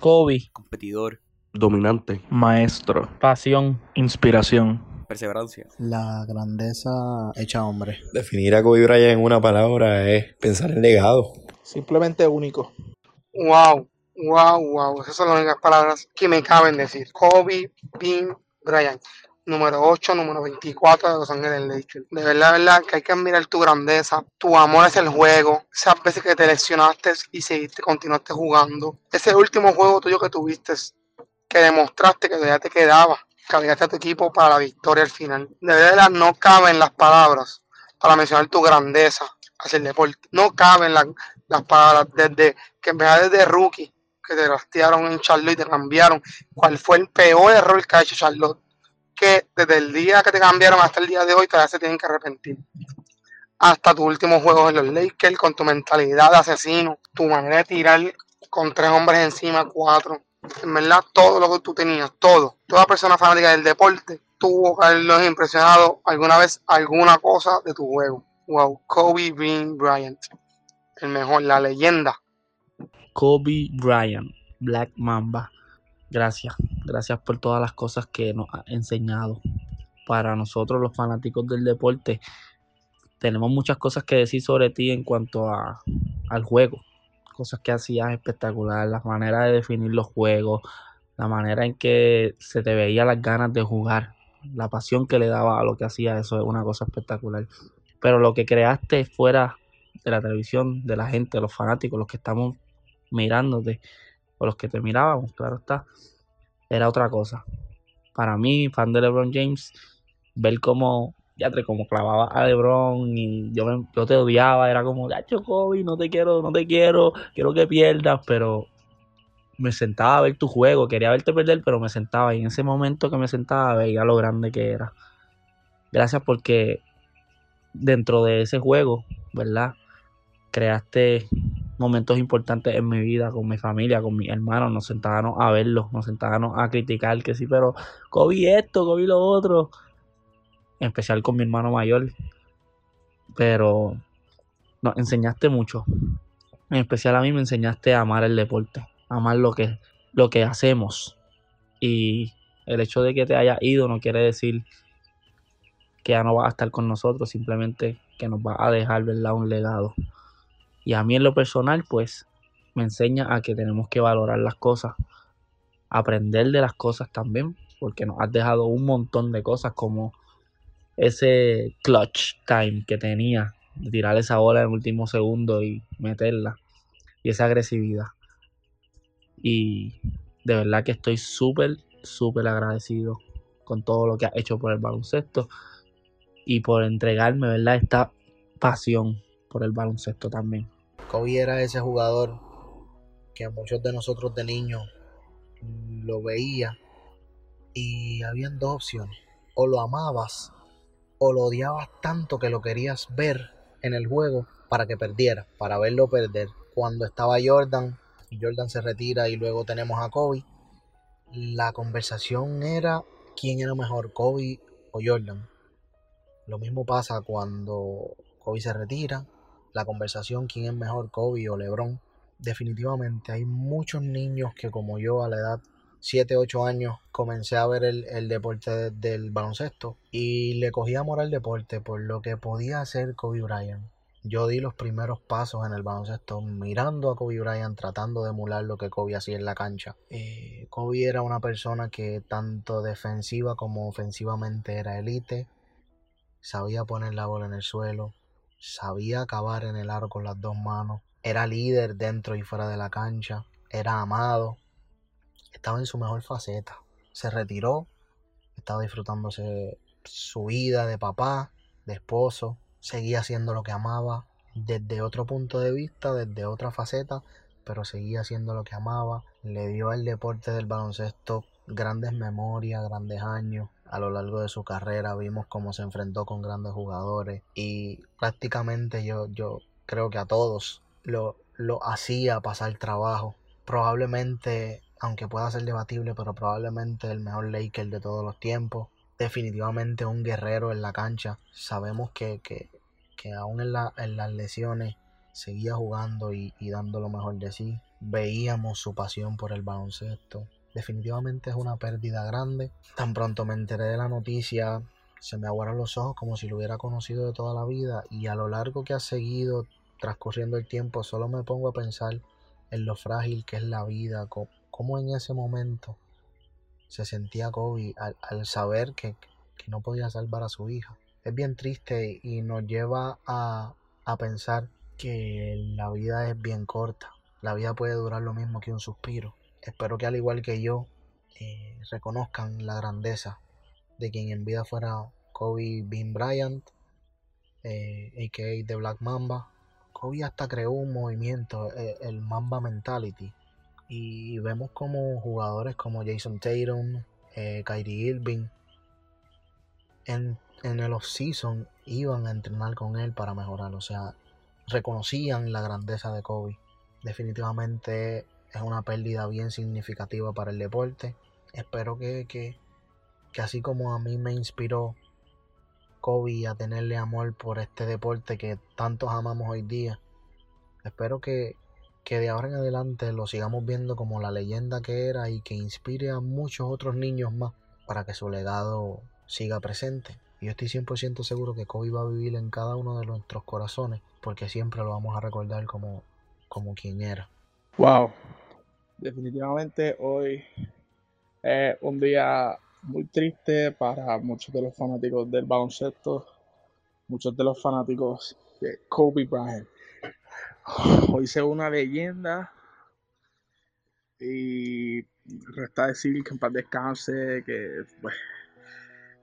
Kobe, competidor, dominante, maestro, pasión, inspiración, perseverancia. La grandeza hecha hombre. Definir a Kobe Bryant en una palabra es pensar en legado. Simplemente único. Wow, wow, wow. Esas son las únicas palabras que me caben decir. Kobe Bean Bryant. Número 8, número 24 de Los Ángeles Lakers. De verdad, de verdad que hay que admirar tu grandeza, tu amor hacia el juego, esas veces que te lesionaste y seguiste, continuaste jugando. Ese último juego tuyo que tuviste, que demostraste que todavía te quedaba, que a tu equipo para la victoria al final. De verdad, no caben las palabras para mencionar tu grandeza hacia el deporte. No caben las palabras desde que empezaste desde rookie, que te rastearon en Charlotte y te cambiaron. ¿Cuál fue el peor error que ha hecho Charlotte? Que desde el día que te cambiaron hasta el día de hoy todavía se tienen que arrepentir. Hasta tus últimos juegos en los Lakers, con tu mentalidad de asesino, tu manera de tirar con tres hombres encima, cuatro. En verdad, todo lo que tú tenías, todo. Toda persona fanática del deporte tuvo que haberlos impresionado alguna vez alguna cosa de tu juego. Wow, Kobe Bean Bryant. El mejor, la leyenda. Kobe Bryant, Black Mamba. Gracias, gracias por todas las cosas que nos ha enseñado. Para nosotros los fanáticos del deporte, tenemos muchas cosas que decir sobre ti en cuanto a, al juego. Cosas que hacías espectacular, la manera de definir los juegos, la manera en que se te veía las ganas de jugar, la pasión que le daba a lo que hacía, eso es una cosa espectacular. Pero lo que creaste fuera de la televisión, de la gente, de los fanáticos, los que estamos mirándote, o los que te mirábamos, claro está, era otra cosa. Para mí, fan de LeBron James, ver cómo, ya te como clavaba a LeBron y yo, yo te odiaba, era como, ya Kobe, no te quiero, no te quiero, quiero que pierdas, pero me sentaba a ver tu juego, quería verte perder, pero me sentaba y en ese momento que me sentaba veía lo grande que era. Gracias porque dentro de ese juego, ¿verdad? Creaste momentos importantes en mi vida, con mi familia, con mis hermanos, nos sentábamos a verlo, nos sentábamos a criticar que sí, pero Kobe esto, Kobe lo otro, en especial con mi hermano mayor, pero nos enseñaste mucho, en especial a mí me enseñaste a amar el deporte, amar lo que, lo que hacemos y el hecho de que te haya ido no quiere decir que ya no vas a estar con nosotros, simplemente que nos va a dejar ¿verdad? un legado. Y a mí en lo personal, pues, me enseña a que tenemos que valorar las cosas, aprender de las cosas también, porque nos has dejado un montón de cosas como ese clutch time que tenía, de tirar esa bola en el último segundo y meterla, y esa agresividad. Y de verdad que estoy súper, súper agradecido con todo lo que has hecho por el baloncesto y por entregarme, ¿verdad? Esta pasión por el baloncesto también. Kobe era ese jugador que muchos de nosotros de niños lo veía y habían dos opciones. O lo amabas o lo odiabas tanto que lo querías ver en el juego para que perdiera, para verlo perder. Cuando estaba Jordan y Jordan se retira y luego tenemos a Kobe, la conversación era quién era mejor, Kobe o Jordan. Lo mismo pasa cuando Kobe se retira la conversación quién es mejor, Kobe o LeBron. Definitivamente hay muchos niños que como yo a la edad 7, 8 años comencé a ver el, deporte del baloncesto y le cogí amor al deporte por lo que podía hacer Kobe Bryant. Yo di los primeros pasos en el baloncesto mirando a Kobe Bryant tratando de emular lo que Kobe hacía en la cancha. Eh, Kobe era una persona que tanto defensiva como ofensivamente era elite, sabía poner la bola en el suelo, sabía acabar en el aro con las dos manos, era líder dentro y fuera de la cancha, era amado, estaba en su mejor faceta. Se retiró, estaba disfrutándose su vida de papá, de esposo, seguía haciendo lo que amaba desde otro punto de vista, desde otra faceta, pero seguía haciendo lo que amaba. Le dio al deporte del baloncesto grandes memorias, grandes años, a lo largo de su carrera, vimos cómo se enfrentó con grandes jugadores y prácticamente yo, yo creo que a todos lo, lo hacía pasar trabajo. Probablemente, aunque pueda ser debatible, pero probablemente el mejor Laker de todos los tiempos. Definitivamente un guerrero en la cancha. Sabemos que, que, que aún en, la, en las lesiones seguía jugando y, y, dando lo mejor de sí. veíamos su pasión por el baloncesto. Definitivamente es una pérdida grande. Tan pronto me enteré de la noticia, se me aguaron los ojos como si lo hubiera conocido de toda la vida y a lo largo que ha seguido transcurriendo el tiempo solo me pongo a pensar en lo frágil que es la vida, cómo en ese momento se sentía Kobe al, saber que, no podía salvar a su hija. Es bien triste y nos lleva a, a pensar que la vida es bien corta. La vida puede durar lo mismo que un suspiro. Espero que al igual que yo eh, reconozcan la grandeza de quien en vida fuera Kobe Bean Bryant, eh, a.k.a. The Black Mamba. Kobe hasta creó un movimiento, eh, el Mamba Mentality, y vemos como jugadores como Jason Tatum, eh, Kyrie Irving, en, en el off-season iban a entrenar con él para mejorar. O sea, reconocían la grandeza de Kobe. Definitivamente es una pérdida bien significativa para el deporte. Espero que, que, que así como a mí me inspiró Kobe a tenerle amor por este deporte que tantos amamos hoy día, espero que, que de ahora en adelante lo sigamos viendo como la leyenda que era y que inspire a muchos otros niños más para que su legado siga presente. Yo estoy 100% seguro que Kobe va a vivir en cada uno de nuestros corazones porque siempre lo vamos a recordar como, como quien era. Wow, definitivamente hoy es un día muy triste para muchos de los fanáticos del baloncesto, muchos de los fanáticos de Kobe Bryant. Hoy se una leyenda y resta decir que en paz descanse, que pues,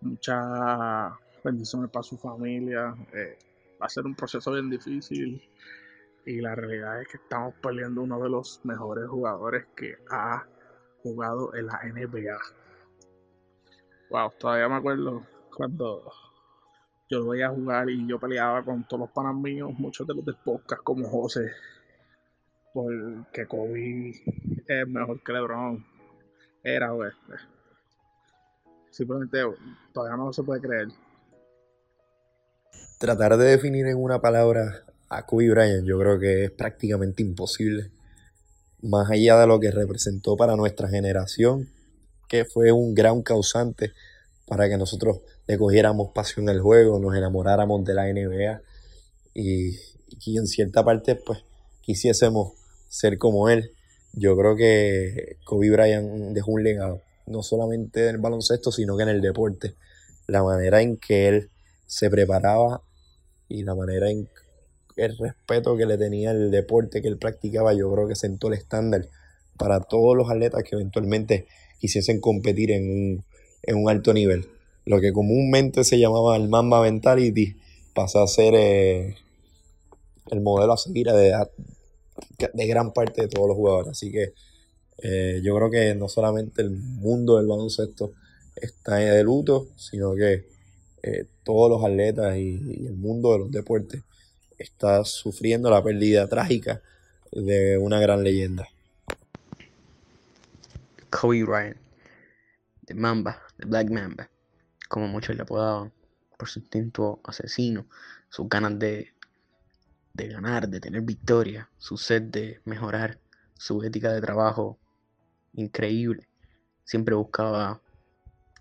muchas bendiciones para su familia. Eh, va a ser un proceso bien difícil y la realidad es que estamos perdiendo uno de los mejores jugadores que ha jugado en la NBA. Wow, todavía me acuerdo cuando yo lo veía jugar y yo peleaba con todos los panas míos, muchos de los de podcast como José, porque Kobe es mejor que LeBron. Era, güey. Simplemente todavía no se puede creer. Tratar de definir en una palabra a Kobe Bryant yo creo que es prácticamente imposible. Más allá de lo que representó para nuestra generación, que fue un gran causante para que nosotros le cogiéramos pasión al juego, nos enamoráramos de la NBA y, y en cierta parte pues quisiésemos ser como él. Yo creo que Kobe Bryant dejó un legado, no solamente en el baloncesto, sino que en el deporte. La manera en que él se preparaba y la manera en el respeto que le tenía el deporte que él practicaba, yo creo que sentó el estándar para todos los atletas que eventualmente quisiesen competir en un, en un alto nivel lo que comúnmente se llamaba el Mamba Mentality pasó a ser eh, el modelo a seguir de, de gran parte de todos los jugadores. Así que eh, yo creo que no solamente el mundo del baloncesto está de luto, sino que eh, todos los atletas y, el mundo de los deportes está sufriendo la pérdida trágica de una gran leyenda. Kobe Bryant, de Mamba, de Black Mamba como muchos le apodaban, por su instinto asesino, sus ganas de, de ganar, de tener victoria, su sed de mejorar, su ética de trabajo increíble. Siempre buscaba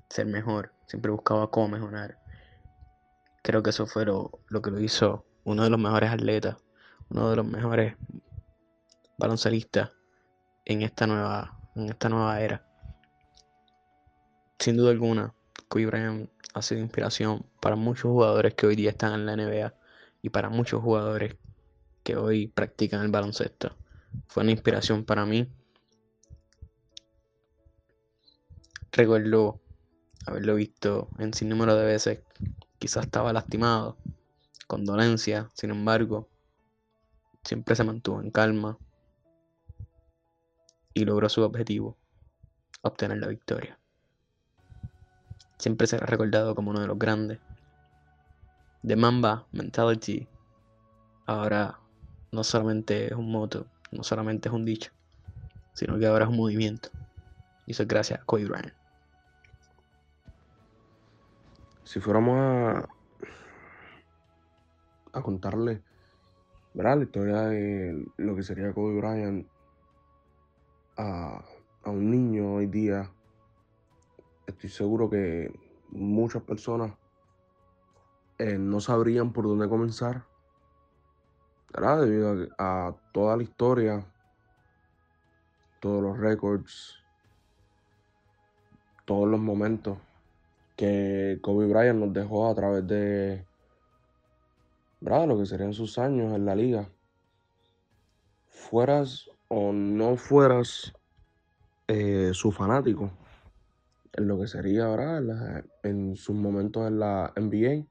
ser mejor, siempre buscaba cómo mejorar. Creo que eso fue lo, lo que lo hizo uno de los mejores atletas, uno de los mejores baloncelistas en esta nueva, en esta nueva era. Sin duda alguna, Kobe Bryant ha sido inspiración para muchos jugadores que hoy día están en la NBA y para muchos jugadores que hoy practican el baloncesto. Fue una inspiración para mí. Recuerdo haberlo visto en sin número de veces. Quizás estaba lastimado, con dolencia, sin embargo, siempre se mantuvo en calma y logró su objetivo, obtener la victoria siempre será recordado como uno de los grandes. The Mamba Mentality ahora no solamente es un moto, no solamente es un dicho, sino que ahora es un movimiento. Y eso es gracias a Kobe Bryant. Si fuéramos a, a contarle ¿verdad? la historia de lo que sería Kobe Bryant, a, a un niño hoy día, estoy seguro que muchas personas eh, no sabrían por dónde comenzar, ¿verdad? Debido a, a toda la historia, todos los récords, todos los momentos que Kobe Bryant nos dejó a través de, ¿verdad? lo que serían sus años en la liga. Fueras o no fueras eh, su fanático, en lo que sería, ¿verdad? En, sus momentos en la NBA,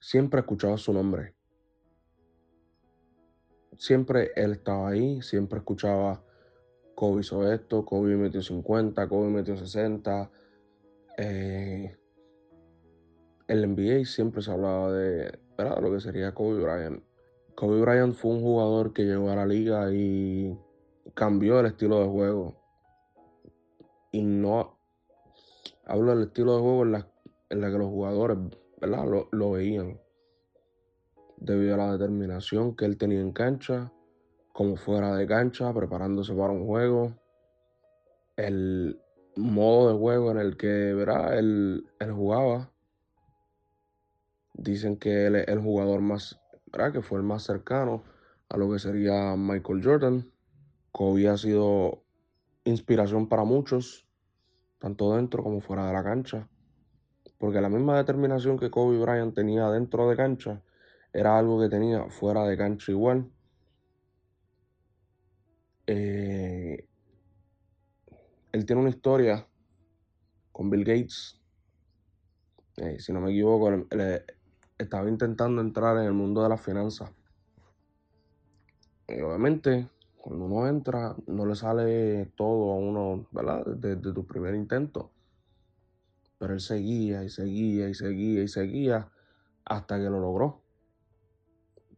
siempre escuchaba su nombre. Siempre él estaba ahí, siempre escuchaba Kobe hizo esto, Kobe metió 50, Kobe metió 60. Eh, el NBA siempre se hablaba de, lo que sería Kobe Bryant. Kobe Bryant fue un jugador que llegó a la liga y cambió el estilo de juego. Y no hablo del estilo de juego en la, en que los jugadores ¿verdad? Lo, lo veían. Debido a la determinación que él tenía en cancha, como fuera de cancha, preparándose para un juego. El modo de juego en el que ¿verdad? Él, él jugaba. Dicen que él es el jugador más, ¿verdad? Que fue el más cercano a lo que sería Michael Jordan. Kobe ha sido inspiración para muchos, tanto dentro como fuera de la cancha. Porque la misma determinación que Kobe Bryant tenía dentro de cancha era algo que tenía fuera de cancha igual. Eh, él tiene una historia con Bill Gates. Eh, si no me equivoco, él, estaba intentando entrar en el mundo de las finanzas. Y obviamente, cuando uno entra, no le sale todo a uno, ¿verdad? Desde tu primer intento. Pero él seguía y seguía y seguía y seguía hasta que lo logró.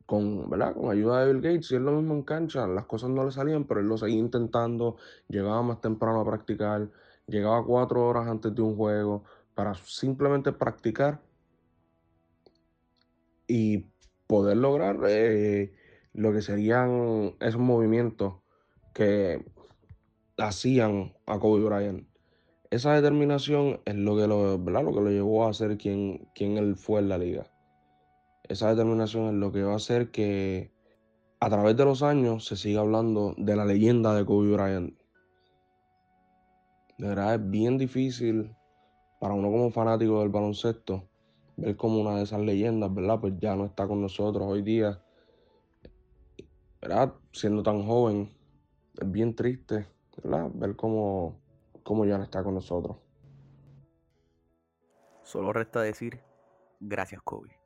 Con, ¿verdad? Con ayuda de Bill Gates y él lo mismo en cancha, las cosas no le salían, pero él lo seguía intentando, llegaba más temprano a practicar, llegaba cuatro horas antes de un juego para simplemente practicar y poder lograr eh, lo que serían esos movimientos que hacían a Kobe Bryant. Esa determinación es lo que lo, ¿verdad? Lo que lo llevó a ser quien, quien él fue en la liga. Esa determinación es lo que va a hacer que a través de los años se siga hablando de la leyenda de Kobe Bryant. De verdad es bien difícil para uno como fanático del baloncesto ver como una de esas leyendas, ¿verdad? Pues ya no está con nosotros hoy día. ¿Verdad? Siendo tan joven, es bien triste, ¿verdad? Ver cómo, cómo ya no está con nosotros. Solo resta decir gracias, Kobe.